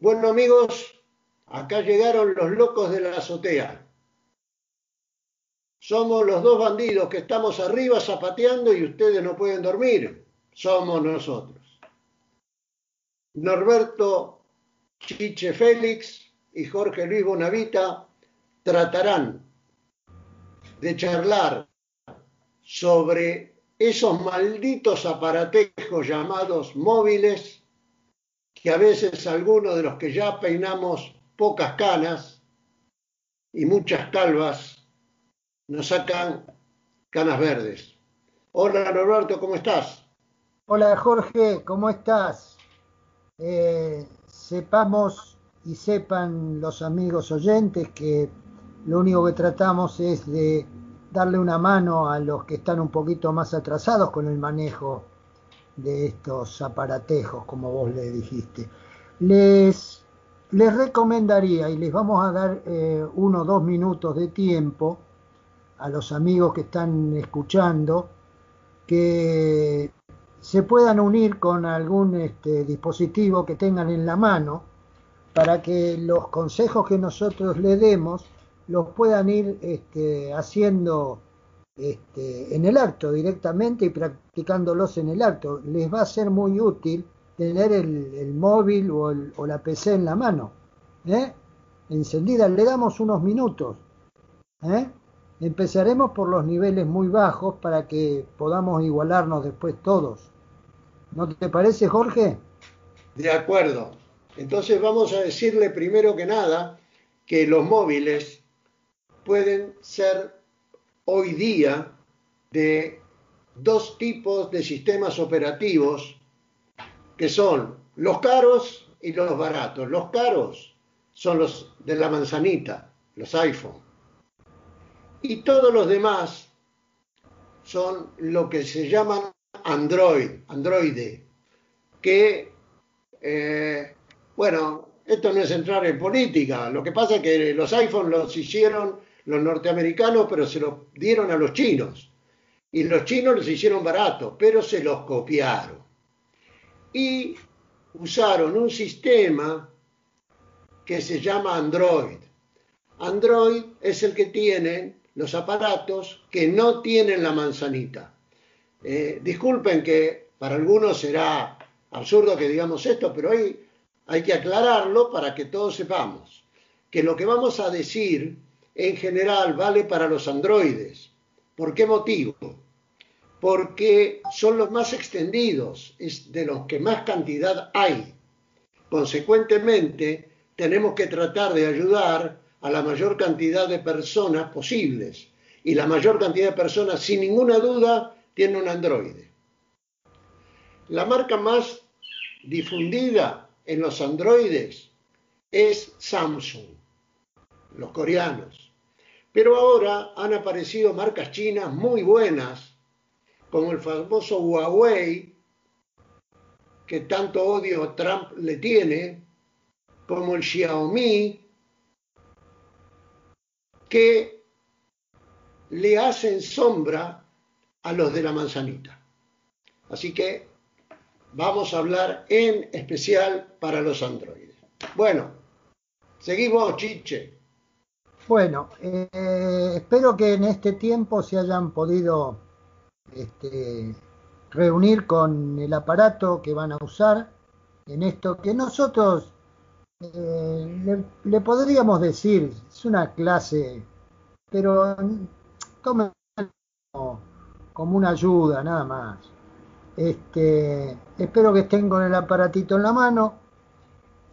Bueno amigos, acá llegaron los locos de la azotea. Somos los dos bandidos que estamos arriba zapateando y ustedes no pueden dormir. Somos nosotros. Norberto Chiche Félix y Jorge Luis Bonavita tratarán de charlar sobre esos malditos aparatejos llamados móviles que a veces algunos de los que ya peinamos pocas canas y muchas calvas nos sacan canas verdes. Hola Norberto, ¿cómo estás? Hola Jorge, ¿cómo estás? Eh, sepamos y sepan los amigos oyentes que lo único que tratamos es de darle una mano a los que están un poquito más atrasados con el manejo de estos aparatejos, como vos le dijiste. Les, les recomendaría, y les vamos a dar eh, uno o dos minutos de tiempo a los amigos que están escuchando, que se puedan unir con algún este, dispositivo que tengan en la mano para que los consejos que nosotros le demos los puedan ir este, haciendo este, en el acto directamente y practicándolos en el acto. Les va a ser muy útil tener el, móvil o, la PC en la mano. ¿eh? Encendida, le damos unos minutos. ¿eh? Empezaremos por los niveles muy bajos para que podamos igualarnos después todos. ¿No te parece, Jorge? De acuerdo. Entonces vamos a decirle primero que nada que los móviles pueden ser hoy día de dos tipos de sistemas operativos que son los caros y los baratos. Los caros son los de la manzanita, los iPhone. Y todos los demás son lo que se llaman Android, Android, que, eh, bueno, esto no es entrar en política. Lo que pasa es que los iPhone los hicieron los norteamericanos, pero se los dieron a los chinos. Y los chinos los hicieron baratos, pero se los copiaron. Y usaron un sistema que se llama Android. Android es el que tienen los aparatos que no tienen la manzanita. Eh, disculpen que para algunos será absurdo que digamos esto, pero hay, hay que aclararlo para que todos sepamos que lo que vamos a decir en general vale para los androides. ¿Por qué motivo? Porque son los más extendidos, es de los que más cantidad hay. Consecuentemente, tenemos que tratar de ayudar a la mayor cantidad de personas posibles. Y la mayor cantidad de personas, sin ninguna duda, tiene un androide. La marca más difundida en los androides es Samsung, los coreanos. Pero ahora han aparecido marcas chinas muy buenas, como el famoso Huawei, que tanto odio Trump le tiene, como el Xiaomi, que le hacen sombra a los de la manzanita. Así que vamos a hablar en especial para los androides. Bueno, seguimos, Chiche. Bueno, eh, espero que en este tiempo se hayan podido este, reunir con el aparato que van a usar en esto que nosotros eh, le, podríamos decir, es una clase, pero como, como una ayuda nada más. Este, espero que estén con el aparatito en la mano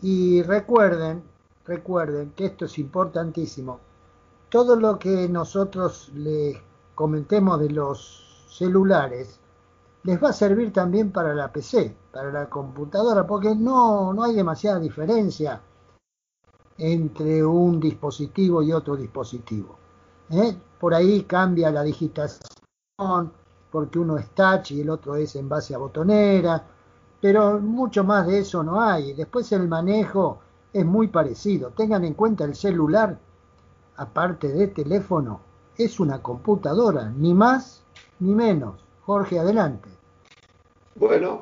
y recuerden recuerden que esto es importantísimo. Todo lo que nosotros les comentemos de los celulares les va a servir también para la PC, para la computadora, porque no, no hay demasiada diferencia entre un dispositivo y otro dispositivo. ¿eh? Por ahí cambia la digitación, porque uno es touch y el otro es en base a botonera, pero mucho más de eso no hay. Después el manejo es muy parecido. Tengan en cuenta el celular, aparte de teléfono, es una computadora, ni más ni menos. Jorge, adelante. Bueno,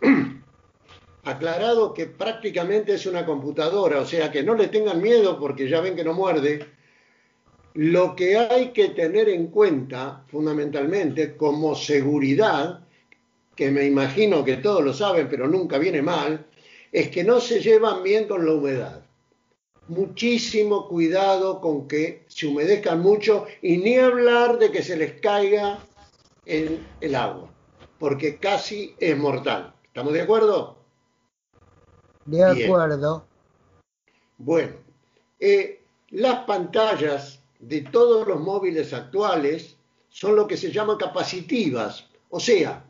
aclarado que prácticamente es una computadora, o sea que no le tengan miedo porque ya ven que no muerde. Lo que hay que tener en cuenta fundamentalmente como seguridad, que me imagino que todos lo saben, pero nunca viene mal, es que no se llevan bien con la humedad. Muchísimo cuidado con que se humedezcan mucho y ni hablar de que se les caiga en el agua, porque casi es mortal. ¿Estamos de acuerdo? De acuerdo. Bueno, eh, las pantallas de todos los móviles actuales son lo que se llaman capacitivas, o sea,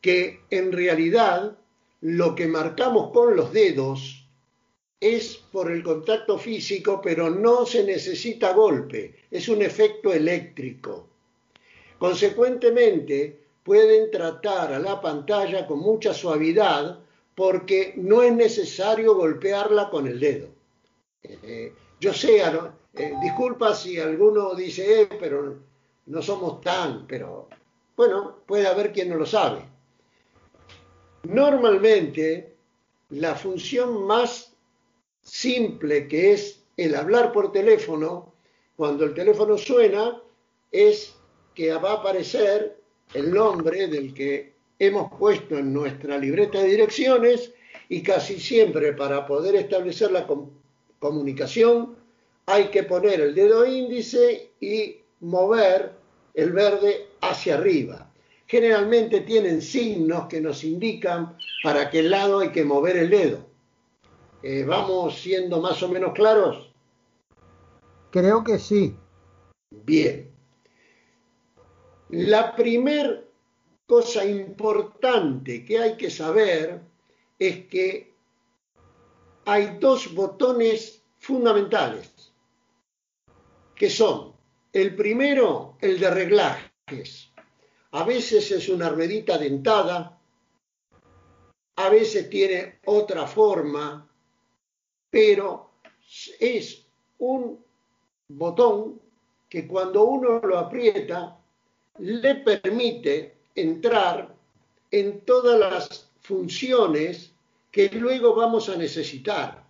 que en realidad lo que marcamos con los dedos es por el contacto físico, pero no se necesita golpe, es un efecto eléctrico. Consecuentemente, pueden tratar a la pantalla con mucha suavidad porque no es necesario golpearla con el dedo. Eh, yo sé, eh, disculpa si alguno dice, eh, pero no somos tan, pero bueno, puede haber quien no lo sabe. Normalmente, la función más simple que es el hablar por teléfono, cuando el teléfono suena, es que va a aparecer el nombre del que hemos puesto en nuestra libreta de direcciones y casi siempre para poder establecer la comunicación hay que poner el dedo índice y mover el verde hacia arriba generalmente tienen signos que nos indican para qué lado hay que mover el dedo. Eh, ¿Vamos siendo más o menos claros? Creo que sí. Bien. La primer cosa importante que hay que saber es que hay dos botones fundamentales, que son el primero, el de reglajes a veces es una ruedita dentada, a veces tiene otra forma, pero es un botón que cuando uno lo aprieta le permite entrar en todas las funciones que luego vamos a necesitar.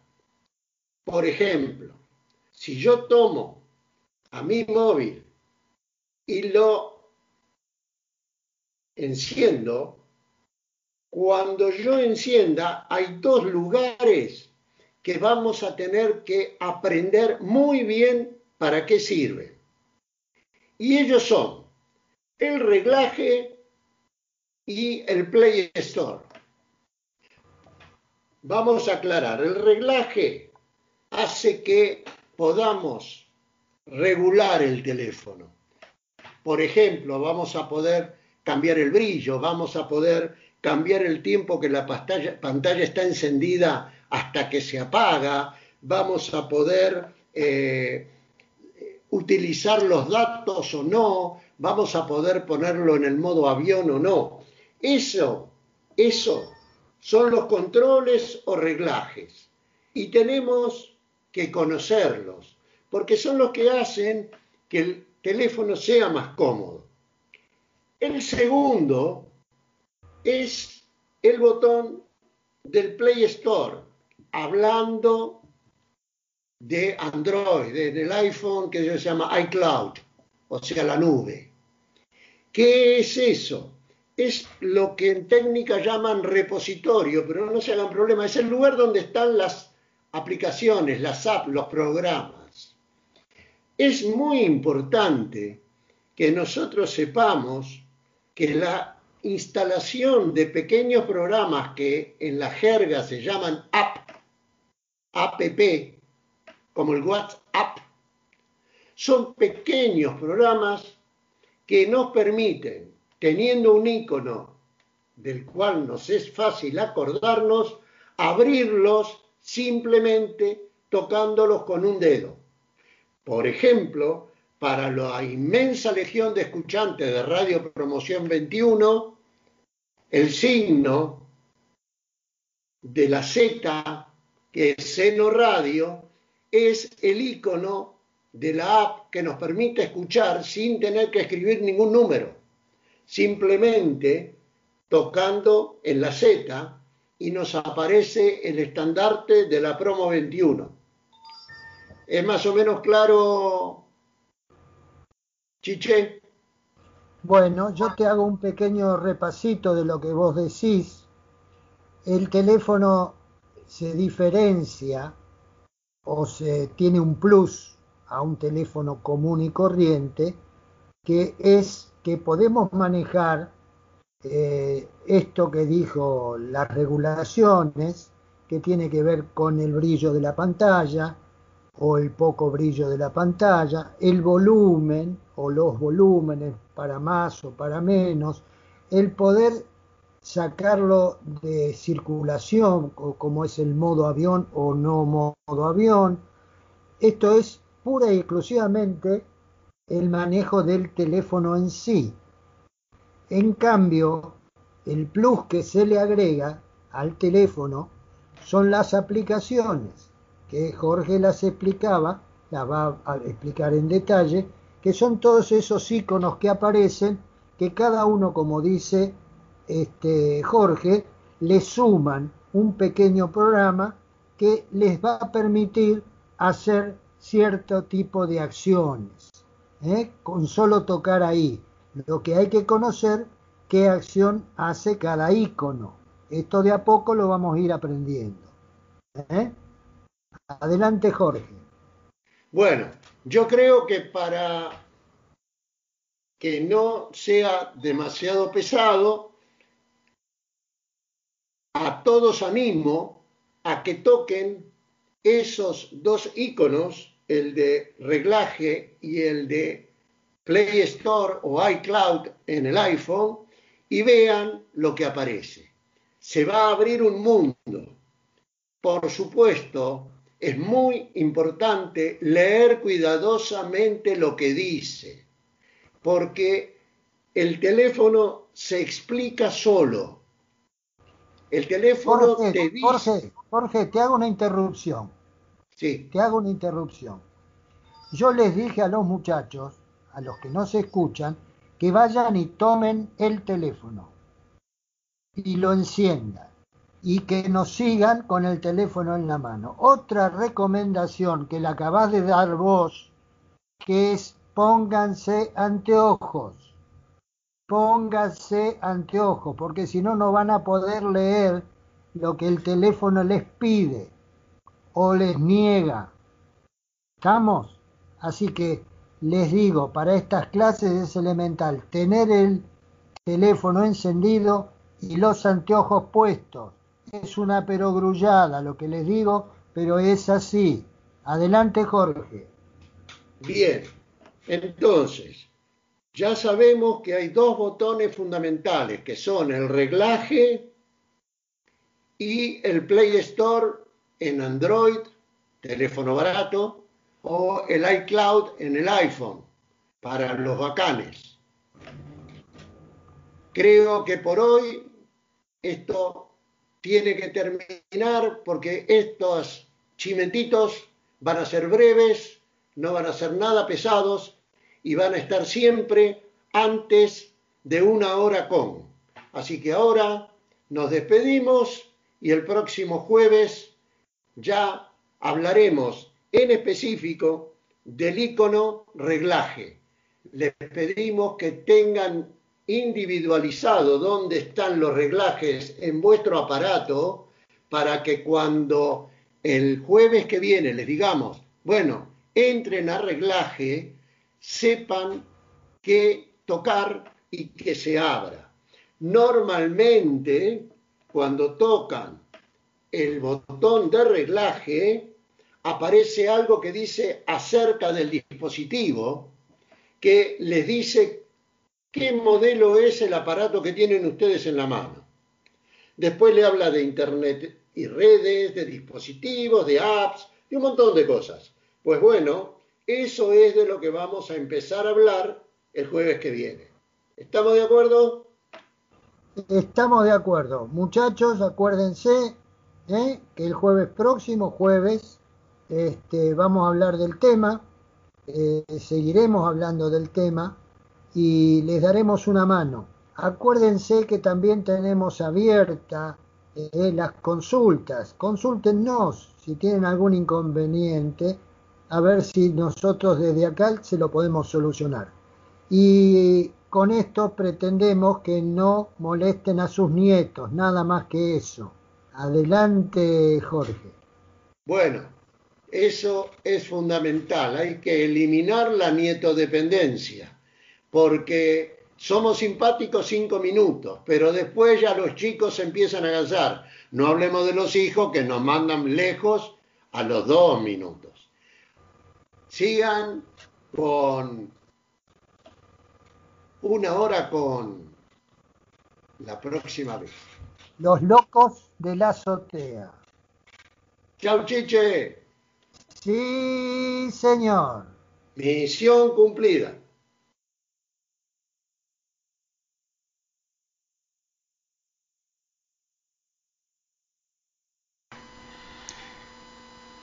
Por ejemplo, si yo tomo a mi móvil y lo enciendo, cuando yo encienda hay dos lugares que vamos a tener que aprender muy bien para qué sirven. Y ellos son el reglaje y el Play Store. Vamos a aclarar, el reglaje hace que podamos regular el teléfono. Por ejemplo, vamos a poder cambiar el brillo, vamos a poder cambiar el tiempo que la pantalla, está encendida hasta que se apaga, vamos a poder eh, utilizar los datos o no, vamos a poder ponerlo en el modo avión o no. Eso, eso son los controles o reglajes y tenemos que conocerlos porque son los que hacen que el teléfono sea más cómodo. El segundo es el botón del Play Store, hablando de Android, del iPhone que se llama iCloud, o sea, la nube. ¿Qué es eso? Es lo que en técnica llaman repositorio, pero no se hagan problema, es el lugar donde están las aplicaciones, las apps, los programas. Es muy importante que nosotros sepamos que la instalación de pequeños programas que en la jerga se llaman app, app, como el WhatsApp, son pequeños programas que nos permiten, teniendo un icono del cual nos es fácil acordarnos, abrirlos simplemente tocándolos con un dedo. Por ejemplo, para la inmensa legión de escuchantes de Radio Promoción 21, el signo de la Z, que es Seno Radio, es el icono de la app que nos permite escuchar sin tener que escribir ningún número, simplemente tocando en la Z y nos aparece el estandarte de la promo 21. ¿Es más o menos claro, Chiche? Bueno, yo te hago un pequeño repasito de lo que vos decís. El teléfono se diferencia o se tiene un plus a un teléfono común y corriente, que es que podemos manejar eh, esto que dijo las regulaciones, que tiene que ver con el brillo de la pantalla o el poco brillo de la pantalla, el volumen o los volúmenes para más o para menos, el poder sacarlo de circulación, como es el modo avión o no modo avión. Esto es pura y exclusivamente el manejo del teléfono en sí. En cambio, el plus que se le agrega al teléfono son las aplicaciones, que Jorge las explicaba, las va a explicar en detalle, que son todos esos iconos que aparecen, que cada uno, como dice este, Jorge, le suman un pequeño programa que les va a permitir hacer cierto tipo de acciones, ¿eh? con solo tocar ahí. Lo que hay que conocer qué acción hace cada icono. Esto de a poco lo vamos a ir aprendiendo. ¿eh? Adelante, Jorge. Bueno, yo creo que para que no sea demasiado pesado, a todos animo a que toquen esos dos iconos, el de reglaje y el de Play Store o iCloud en el iPhone y vean lo que aparece. Se va a abrir un mundo. Por supuesto, es muy importante leer cuidadosamente lo que dice, porque el teléfono se explica solo. El teléfono te dice... Jorge, Jorge, te hago una interrupción. Sí. Te hago una interrupción. Yo les dije a los muchachos a los que no se escuchan que vayan y tomen el teléfono y lo enciendan y que nos sigan con el teléfono en la mano. Otra recomendación que le acabas de dar vos, que es pónganse anteojos. Pónganse anteojos, porque si no, no van a poder leer lo que el teléfono les pide o les niega. ¿Estamos? Así que les digo, para estas clases es elemental tener el teléfono encendido y los anteojos puestos. Es una perogrullada lo que les digo, pero es así. Adelante, Jorge. Bien, entonces, ya sabemos que hay dos botones fundamentales, que son el reglaje y el Play Store en Android, teléfono barato, o el iCloud en el iPhone para los bacanes. Creo que por hoy esto tiene que terminar porque estos chimentitos van a ser breves, no van a ser nada pesados y van a estar siempre antes de una hora con. Así que ahora nos despedimos y el próximo jueves ya hablaremos en específico del icono reglaje. Les pedimos que tengan individualizado dónde están los reglajes en vuestro aparato para que cuando el jueves que viene les digamos, bueno, entren a reglaje, sepan qué tocar y que se abra. Normalmente, cuando tocan el botón de reglaje, aparece algo que dice acerca del dispositivo, que les dice qué modelo es el aparato que tienen ustedes en la mano. Después le habla de Internet y redes, de dispositivos, de apps, y un montón de cosas. Pues bueno, eso es de lo que vamos a empezar a hablar el jueves que viene. ¿Estamos de acuerdo? Estamos de acuerdo. Muchachos, acuérdense ¿eh? que el jueves próximo, jueves, este, vamos a hablar del tema, eh, seguiremos hablando del tema y les daremos una mano. Acuérdense que también tenemos abierta eh, las consultas. Consúltenos si tienen algún inconveniente, a ver si nosotros desde acá se lo podemos solucionar. Y con esto pretendemos que no molesten a sus nietos, nada más que eso. Adelante, Jorge. Bueno, eso es fundamental. Hay que eliminar la nietodependencia, porque somos simpáticos cinco minutos, pero después ya los chicos empiezan a cansar. No hablemos de los hijos que nos mandan lejos a los dos minutos. Sigan con una hora con la próxima vez. Los locos de la azotea. Chau, Chiche. Sí, señor. Misión cumplida.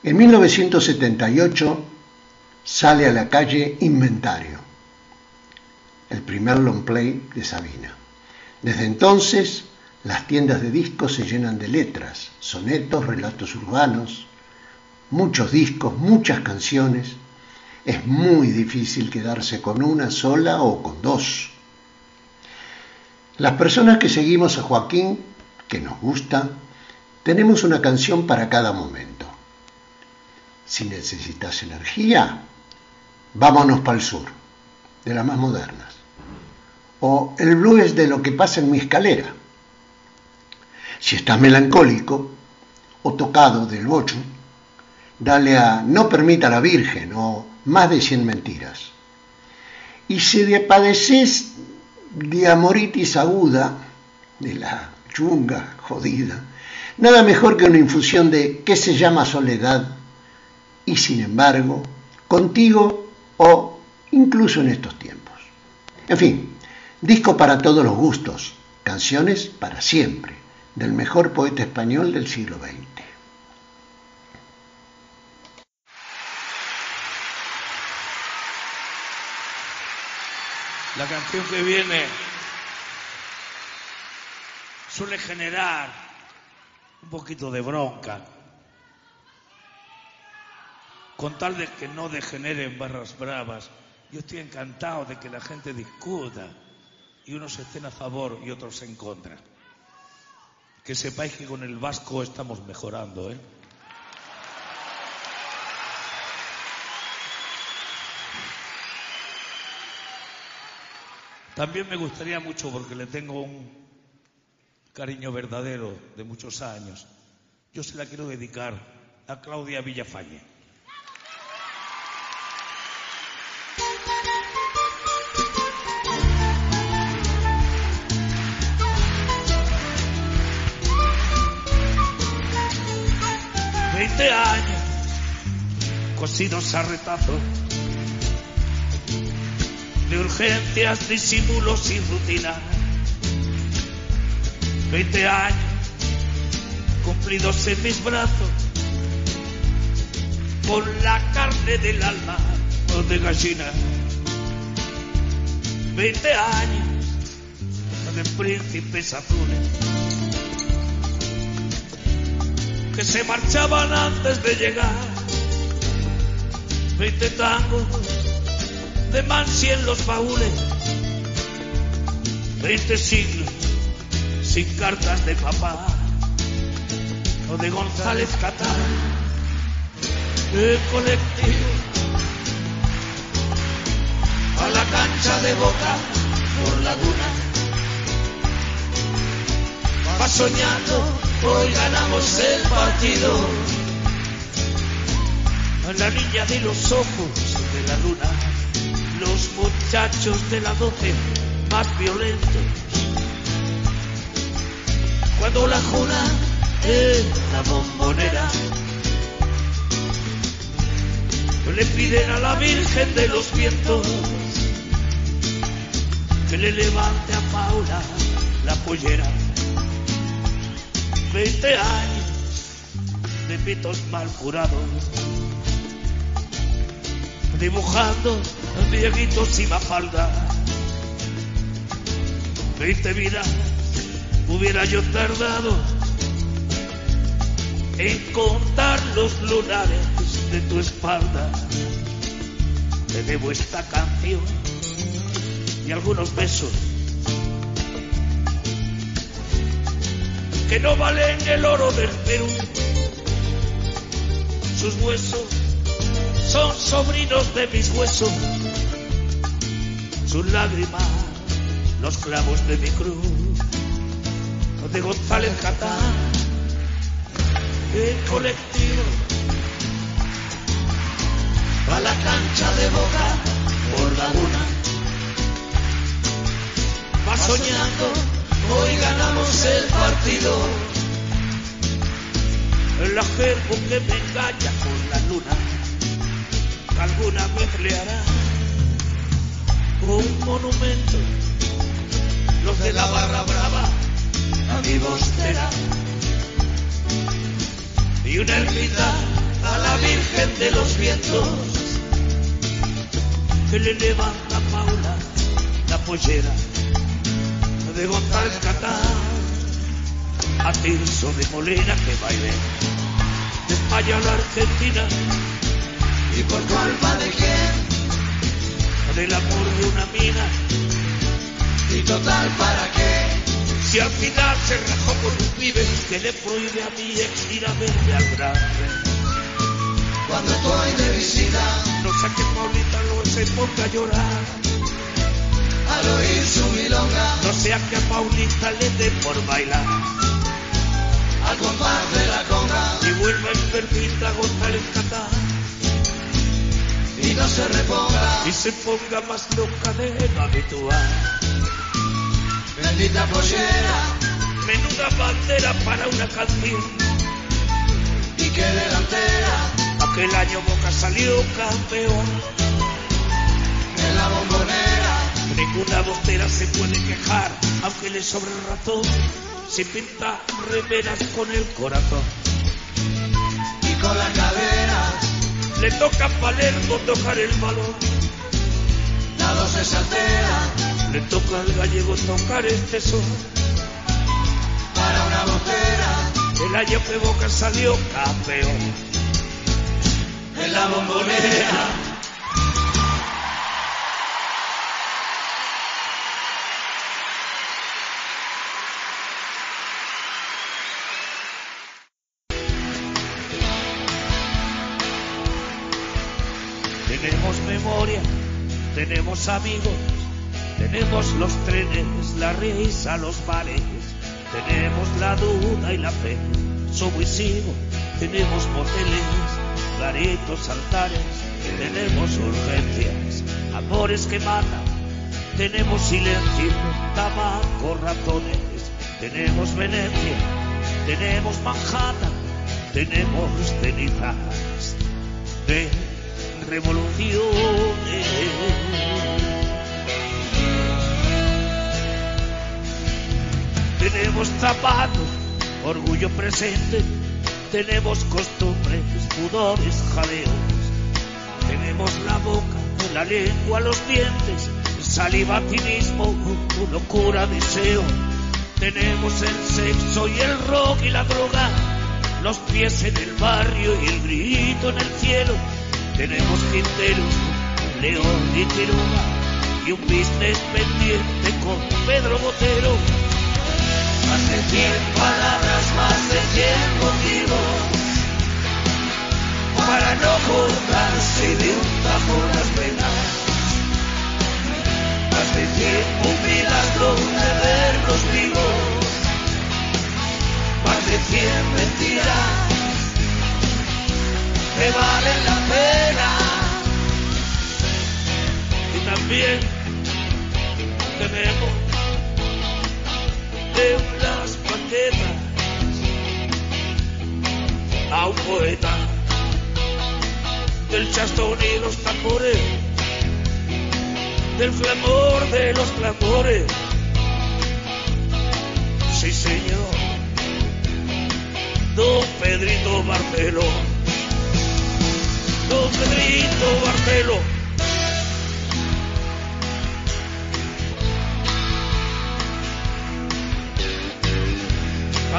En 1978 sale a la calle Inventario, el primer long play de Sabina. Desde entonces, las tiendas de discos se llenan de letras, sonetos, relatos urbanos, muchos discos, muchas canciones. Es muy difícil quedarse con una sola o con dos. Las personas que seguimos a Joaquín, que nos gusta, tenemos una canción para cada momento. Si necesitas energía, vámonos para el sur, de las más modernas. O el blues de lo que pasa en mi escalera. Si estás melancólico o tocado del bocho, dale a No permita la Virgen o Más de cien mentiras. Y si de padeces de amoritis aguda, de la chunga jodida, nada mejor que una infusión de ¿qué se llama soledad? Y sin embargo, contigo o incluso en estos tiempos. En fin, disco para todos los gustos, canciones para siempre, del mejor poeta español del siglo XX. La canción que viene suele generar un poquito de bronca, con tal de que no degeneren barras bravas. Yo estoy encantado de que la gente discuta y unos estén a favor y otros en contra. Que sepáis que con el vasco estamos mejorando, ¿eh? También me gustaría mucho, porque le tengo un cariño verdadero de muchos años, yo se la quiero dedicar a Claudia Villafañe. Cosidos a de urgencias, disimulos y rutina. Veinte años cumplidos en mis brazos, con la carne del alma o de gallina. Veinte años de príncipes azules que se marchaban antes de llegar. Veinte tangos de Mansi en los baúles. Veinte siglos sin cartas de papá o de González Catán. El colectivo a la cancha de boca por la duna. Va soñando, hoy ganamos el partido. La niña de los ojos de la luna los muchachos de la doce más violentos. Cuando la juna en la bombonera le piden a la Virgen de los vientos que le levante a Paula la pollera. Veinte años de pitos mal jurados dibujando viejitos y mafalda. Veinte vidas hubiera yo tardado en contar los lunares de tu espalda. Te debo esta canción y algunos besos que no valen el oro del Perú. Sus huesos son sobrinos de mis huesos, sus lágrimas, los clavos de mi cruz, de González Catán, el colectivo, a la cancha de boca por laguna, va soñando, hoy ganamos el partido. La jergo que me engaña con la luna, alguna vez le hará un monumento, los de la barra brava, a mi bostera, y una ermita a la Virgen de los Vientos, que le levanta Paula la pollera de González Catán. A Tirso de Molina que baile de España a la Argentina. ¿Y por culpa de quién? Del amor de una mina. ¿Y total para qué? Si al final se rajó con un pibe que le prohíbe a mi ex ir a verme al grande. Cuando estoy de visita, no sé que Paulita no se ponga a llorar. Al oír su milonga, no sea que a Paulita le dé por bailar al compás de la conga y vuelva enfermita González Catán y no se reponga y se ponga más loca de lo habitual. Bendita pollera, menuda bandera para una canción y qué delantera. Aquel año Boca salió campeón en la bombonera. Ninguna bostera se puede quejar, aunque le sobre el ratón se pinta reveras con el corazón. Le toca a Palermo tocar el balón. Voz se altera. Le toca al gallego tocar este son. Para una botera. El año que Boca salió campeón. En la bombonera. Memoria, tenemos amigos, tenemos los trenes, la risa, los bares, tenemos la duda y la fe, subo y tenemos moteles, claritos, altares, tenemos urgencias, amores que matan, tenemos silencio, tabaco, ratones, tenemos Venecia, tenemos Manhattan, tenemos cenizas de revoluciones. Tenemos zapatos, orgullo presente, tenemos costumbres, pudores, jaleos. Tenemos la boca, la lengua, los dientes, saliva, activismo, locura, deseo. Tenemos el sexo y el rock y la droga, los pies en el barrio y el grito en el cielo tenemos Quinteros, León y Quiroga y un business pendiente con Pedro Botero. Más de cien palabras, más de cien motivos para no cortarse de un tajo las penas. Más de cien un milagro de verlos vivos. Más de cien mentiras que valen la también tenemos de las paquetas a un poeta del chastón y los tambores, del clamor de los clamores. Sí, señor, don Pedrito Barcelona. Don Pedrito Bartelo.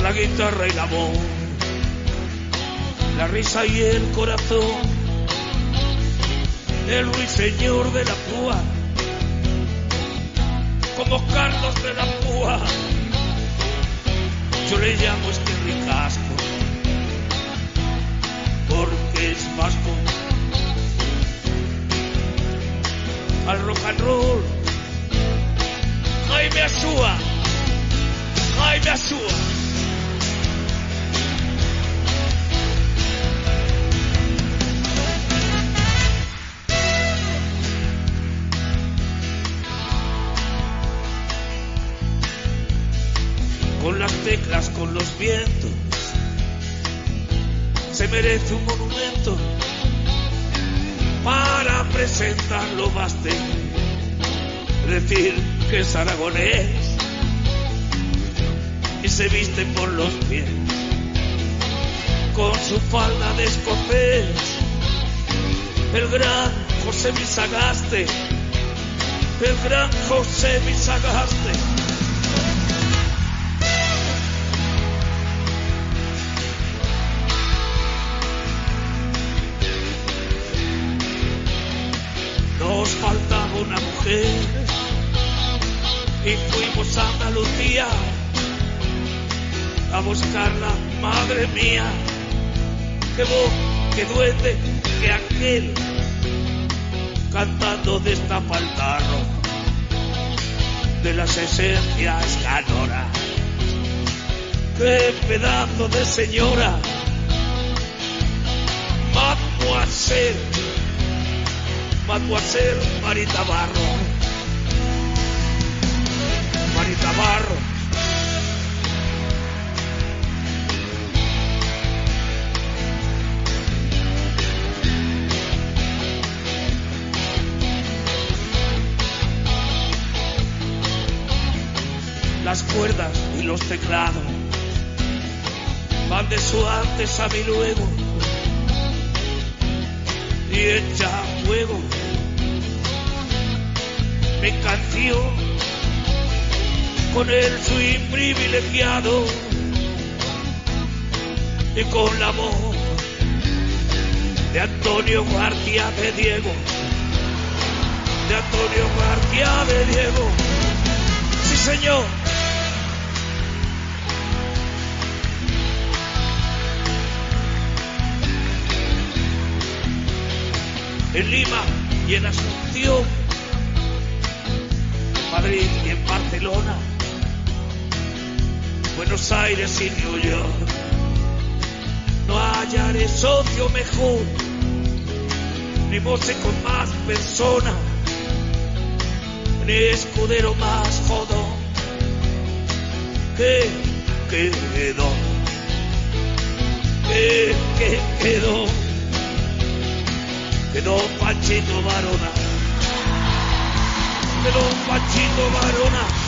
La guitarra y la voz, la risa y el corazón, el ruiseñor de la púa, como Carlos de la púa, yo le llamo este ricasco, porque es vasco. Al rock and roll, Jaime Asúa, Jaime Asúa. Con las teclas, con los vientos. Se merece un monumento para presentarlo baste decir que es aragonés y se viste por los pies con su falda de escocés. El gran José Misagaste, el gran José Misagaste. Fuimos a Andalucía a buscarla, madre mía. Que voz, que duende, que aquel cantando destapa el tarro de las esencias ganora. Qué pedazo de señora, mademoiselle, mademoiselle Marita Barro, Las cuerdas y los teclados van de su antes a mi luego y echa fuego. Mi canción con el swing privilegiado y con la voz de Antonio García de Diego de Antonio García de Diego. Sí señor. En Lima y en Asunción, Madrid y en Barcelona, Buenos Aires y New York. No hallaré socio mejor, ni moce con más persona, ni escudero más jodón. Que quedó, que, que quedó quedó Pachito Varona, quedó Pachito Varona.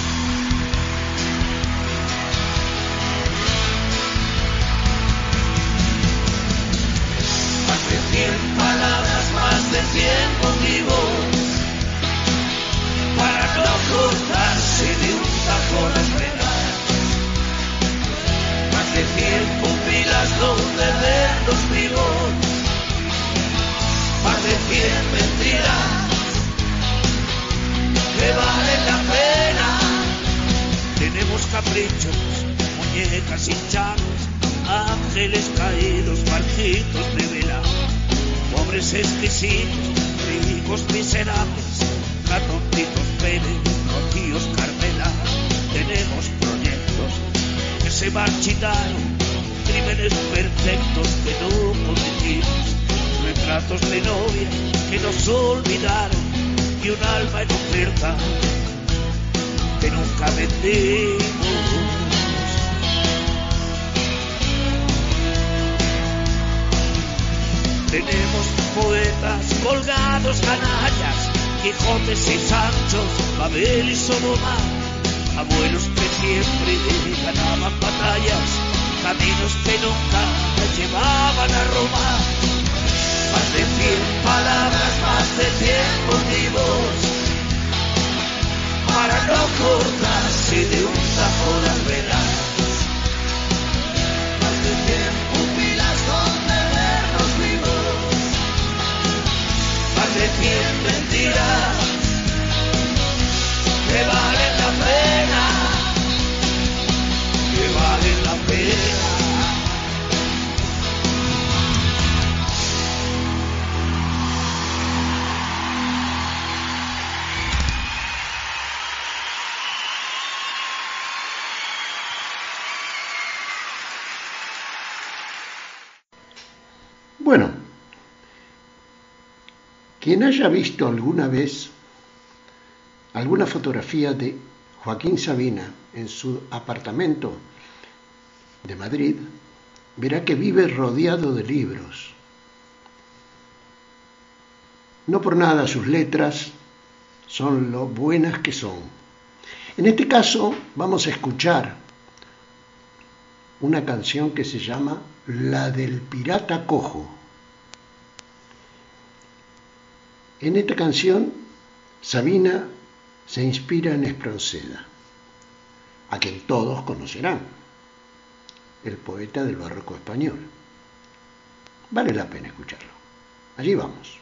Quien haya visto alguna vez alguna fotografía de Joaquín Sabina en su apartamento de Madrid, verá que vive rodeado de libros. No por nada sus letras son lo buenas que son. En este caso vamos a escuchar una canción que se llama La del Pirata Cojo. En esta canción, Sabina se inspira en Espronceda, a quien todos conocerán, el poeta del barroco español. Vale la pena escucharlo. Allí vamos.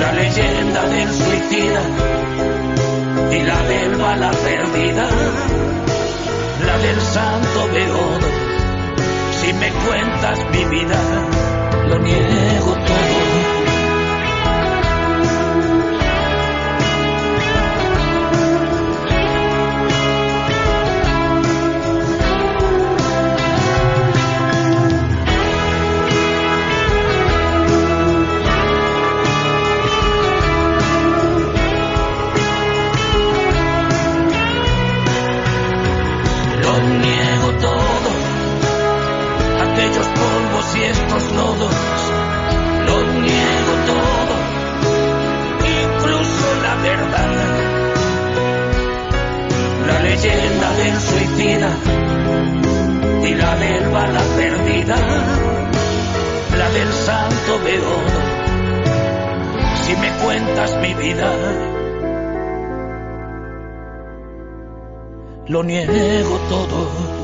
la leyenda del suicida y la del bala perdida, la del santo beodo. Si me cuentas mi vida, lo niego todo. Todo.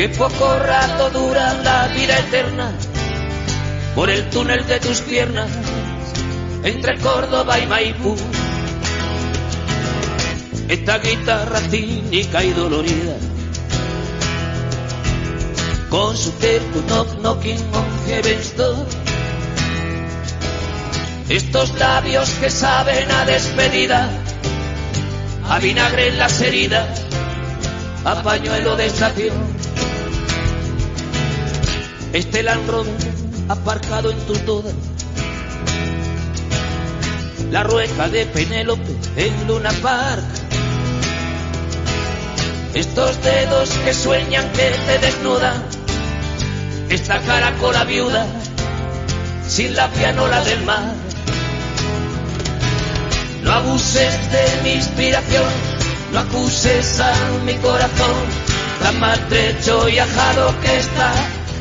que poco rato dura la vida eterna por el túnel de tus piernas entre Córdoba y Maipú. Esta guitarra cínica y dolorida, con su terco knock knocking on heaven's door. Estos labios que saben a despedida, a vinagre en las heridas, a pañuelo de estación. Este Land aparcado en tu toda. La rueca de Penélope en Luna Park. Estos dedos que sueñan que te desnudan. Esta cara con la viuda sin la pianola del mar. No abuses de mi inspiración, no acuses a mi corazón, tan maltrecho y ajado que está,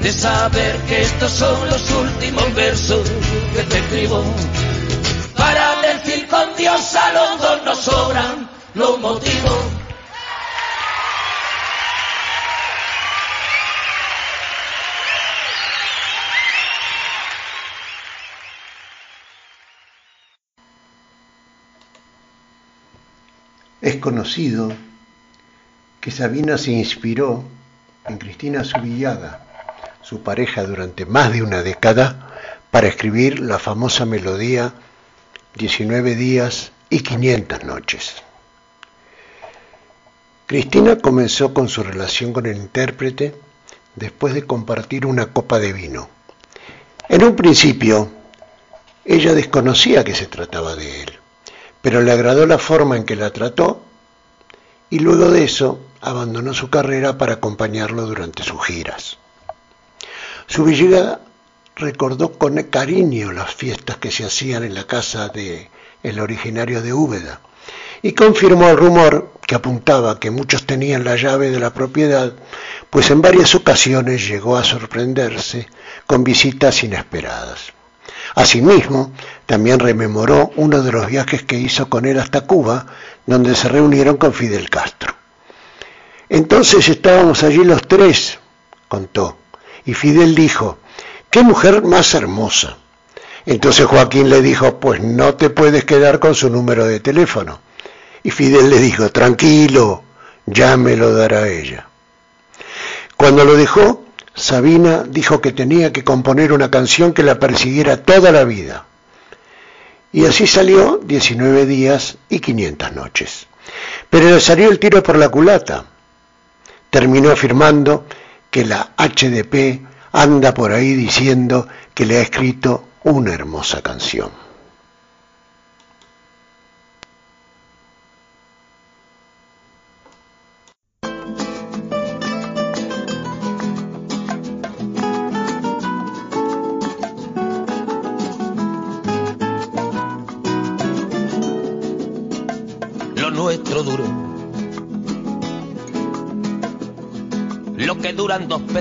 de saber que estos son los últimos versos que te escribo. Para decir con Dios a los dos nos sobran los motivos. Es conocido que Sabina se inspiró en Cristina Subillaga su pareja durante más de una década, para escribir la famosa melodía 19 días y 500 noches. Cristina comenzó con su relación con el intérprete después de compartir una copa de vino. En un principio, ella desconocía que se trataba de él, pero le agradó la forma en que la trató y luego de eso abandonó su carrera para acompañarlo durante sus giras. Su llegada recordó con cariño las fiestas que se hacían en la casa de el originario de Úbeda y confirmó el rumor que apuntaba que muchos tenían la llave de la propiedad, pues en varias ocasiones llegó a sorprenderse con visitas inesperadas. Asimismo, también rememoró uno de los viajes que hizo con él hasta Cuba, donde se reunieron con Fidel Castro. Entonces estábamos allí los tres, contó, y Fidel dijo, qué mujer más hermosa. Entonces Joaquín le dijo, pues no te puedes quedar con su número de teléfono. Y Fidel le dijo, tranquilo, ya me lo dará ella. Cuando lo dejó, Sabina dijo que tenía que componer una canción que la persiguiera toda la vida. Y así salió 19 días y 500 noches. Pero le salió el tiro por la culata. Terminó afirmando que la HDP anda por ahí diciendo que le ha escrito una hermosa canción.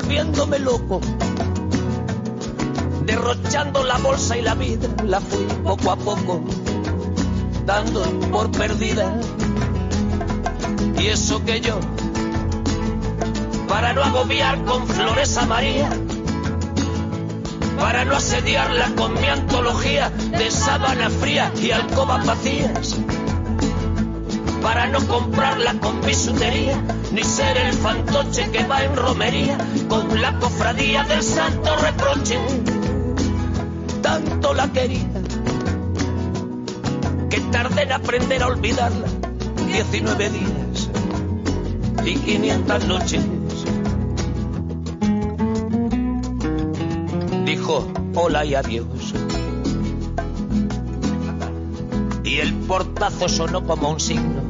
volviéndome loco. Derrochando la bolsa y la vida, la fui poco a poco, dando por perdida. Y eso que yo, para no agobiar con flores a María, para no asediarla con mi antología de sábana fría y alcobas vacías, para no comprarla con bisutería, ni ser el fantoche que va en romería con la cofradía del santo reproche. Tanto la quería que tardé en aprender a olvidarla 19 días y 500 noches. dijo hola y adiós. Y el portazo sonó como un signo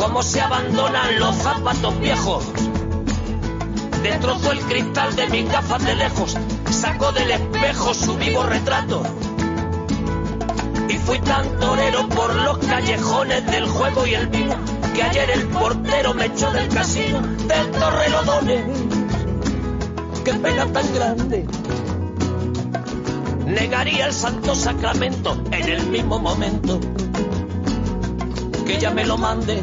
como se abandonan los zapatos viejos. Destrozó el cristal de mis gafas de lejos, sacó del espejo su vivo retrato. Y fui tan torero por los callejones del juego y el vino que ayer el portero me echó del casino del Torrelodones. Qué pena tan grande. Negaría el santo sacramento en el mismo momento que ella me lo mande.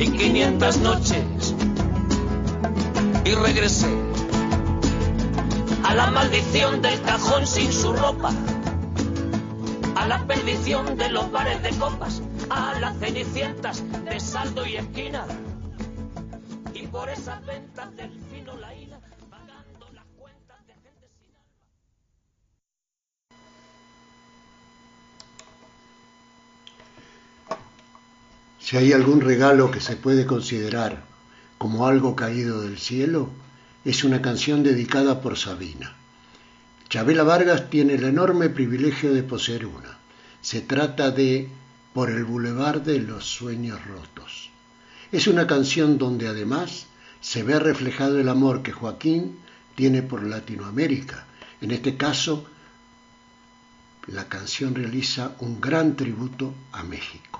y 500 noches y regresé a la maldición del cajón sin su ropa, a la perdición de los bares de copas, a las cenicientas de saldo y esquina. Y por esas ventas del fino laína, Si hay algún regalo que se puede considerar como algo caído del cielo, es una canción dedicada por Sabina. Chabela Vargas tiene el enorme privilegio de poseer una. Se trata de Por el Boulevard de los Sueños Rotos. Es una canción donde además se ve reflejado el amor que Joaquín tiene por Latinoamérica. En este caso, la canción realiza un gran tributo a México.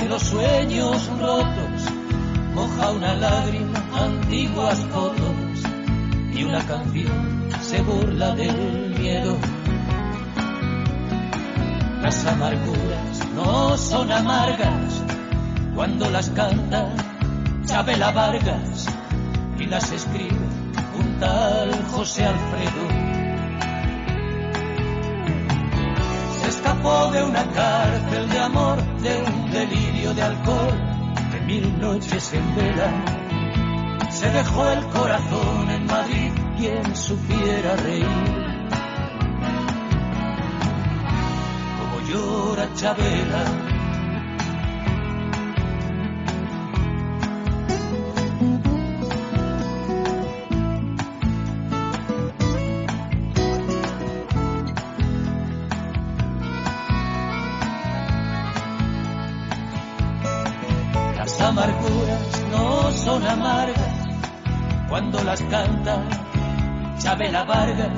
de los sueños rotos, moja una lágrima antiguas fotos y una canción se burla del miedo. Las amarguras no son amargas cuando las canta Chabela Vargas y las escribe un tal José Alfredo. De una cárcel de amor, de un delirio de alcohol, de mil noches en vela. Se dejó el corazón en Madrid quien supiera reír. Como llora Chabela. Vargas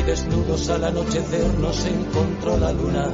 Y desnudos al anochecer nos encontró la luna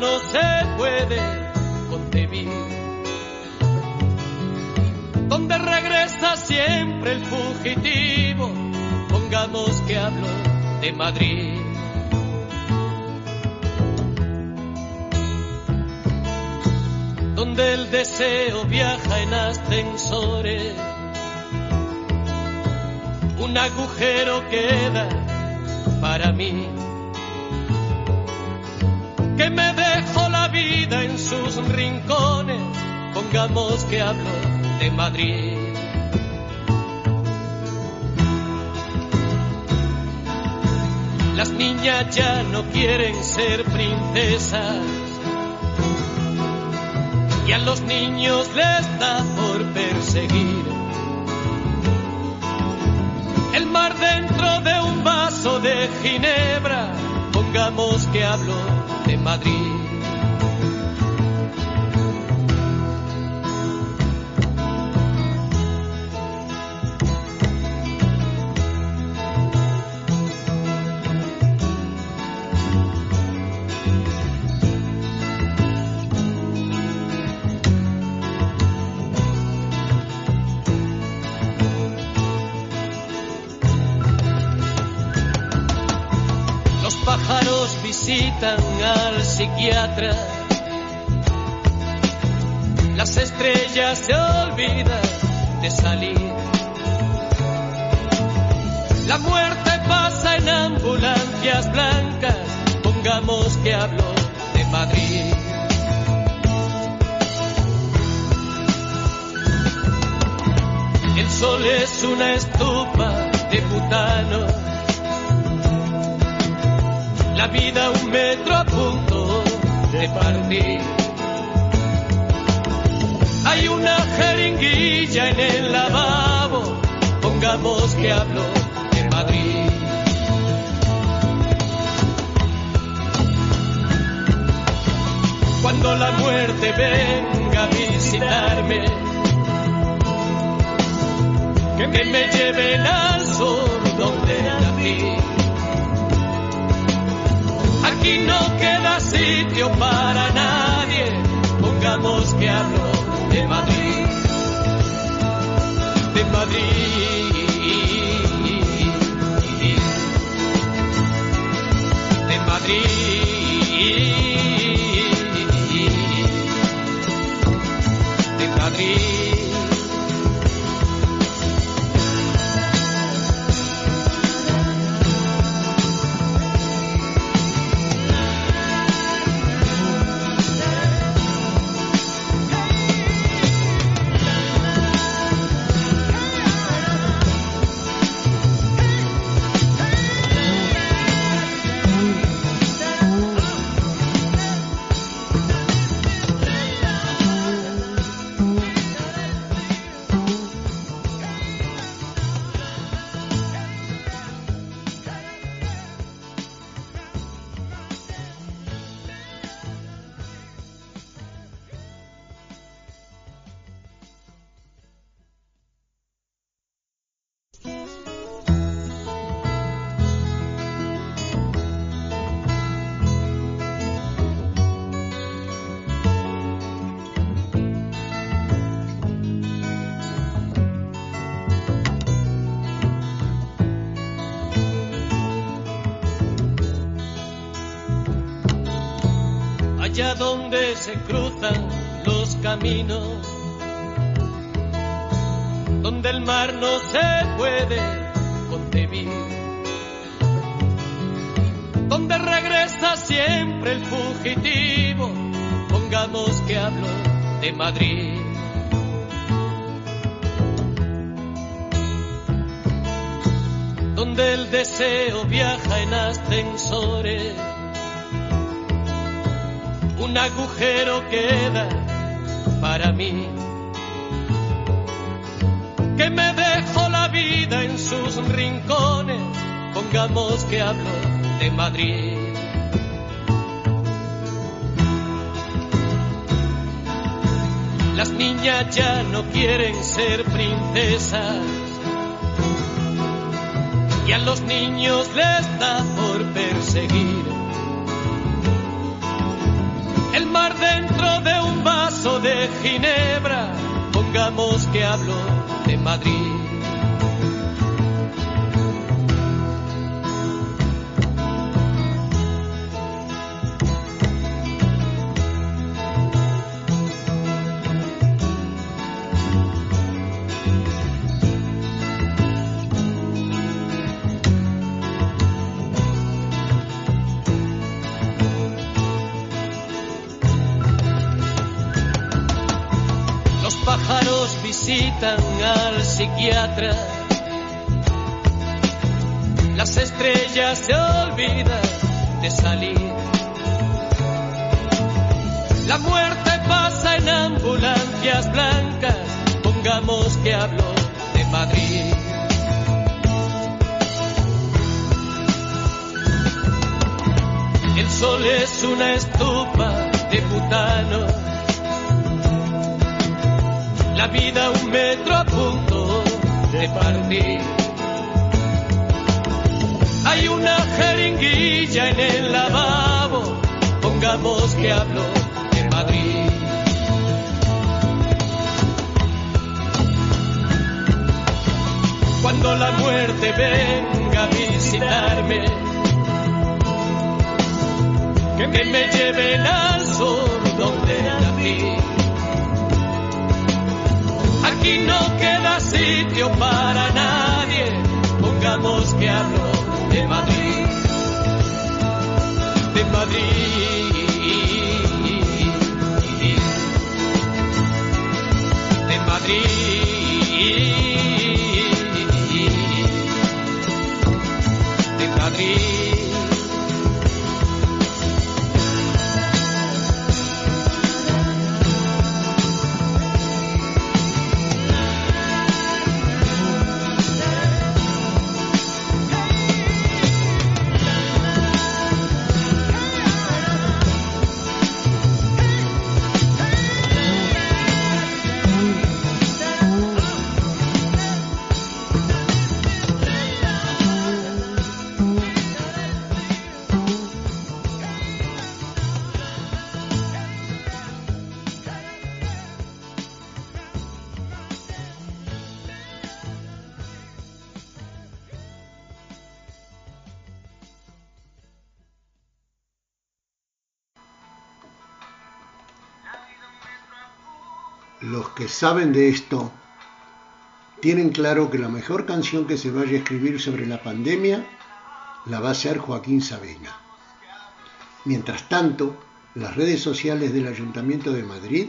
no se puede concebir, donde regresa siempre el fugitivo, pongamos que hablo de Madrid. Donde el deseo viaja en ascensores un agujero queda pongamos que hablo de Madrid. Las niñas ya no quieren ser princesas y a los niños les da por perseguir el mar dentro de un vaso de ginebra, pongamos que hablo de Madrid. Visitan al psiquiatra. Las estrellas se olvidan de salir. La muerte pasa en ambulancias blancas. Pongamos que hablo de Madrid. El sol es una estupa de butano la vida un metro a punto de partir. Hay una jeringuilla en el lavabo, pongamos que hablo de Madrid. Cuando la muerte venga a visitarme, que me lleven al sur donde nací. Aquí no queda sitio para nadie, pongamos que hablo de Madrid, donde se cruzan los caminos, donde el mar no se puede concebir, donde regresa siempre el fugitivo, pongamos que hablo de Madrid. donde el deseo viaja en ascensores un agujero queda para mí. Que me dejo la vida en sus rincones, pongamos que hablo de Madrid. Las niñas ya no quieren ser princesas y a los niños les da por perseguir que hablo de Madrid. Se olvidan de salir. La muerte pasa en ambulancias blancas, pongamos que hablo de Madrid. El sol es una estupa de butano la vida un metro a punto de partir. Hay una jeringuilla en el lavabo, pongamos que hablo de Madrid. Cuando la muerte venga a visitarme, que me lleven al sur donde nací. Aquí no queda sitio para nadie, pongamos que hablo Madrid, saben de esto tienen claro que la mejor canción que se vaya a escribir sobre la pandemia la va a ser Joaquín Sabina. Mientras tanto, las redes sociales del Ayuntamiento de Madrid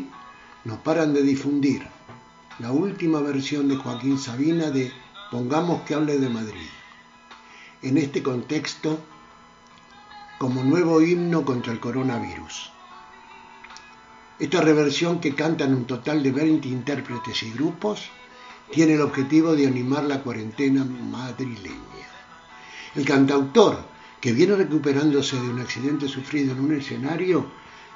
no paran de difundir la última versión de Joaquín Sabina de Pongamos que hable de Madrid. En este contexto, como nuevo himno contra el coronavirus. Esta reversión, que cantan un total de 20 intérpretes y grupos, tiene el objetivo de animar la cuarentena madrileña. El cantautor, que viene recuperándose de un accidente sufrido en un escenario,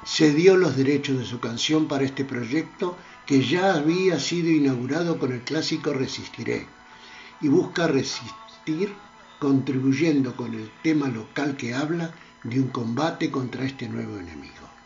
cedió los derechos de su canción para este proyecto que ya había sido inaugurado con el clásico Resistiré y busca resistir contribuyendo con el tema local que habla de un combate contra este nuevo enemigo.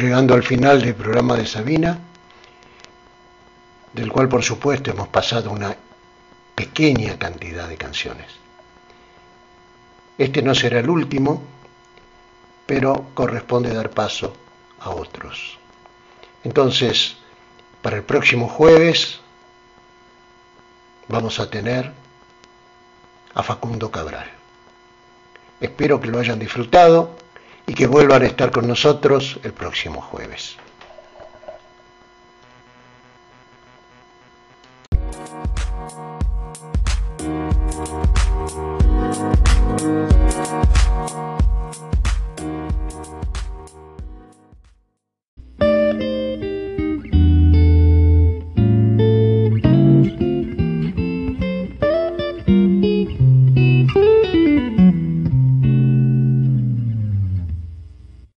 Llegando al final del programa de Sabina, del cual por supuesto hemos pasado una pequeña cantidad de canciones. Este no será el último, pero corresponde dar paso a otros. Entonces, para el próximo jueves vamos a tener a Facundo Cabral. Espero que lo hayan disfrutado y que vuelvan a estar con nosotros el próximo jueves.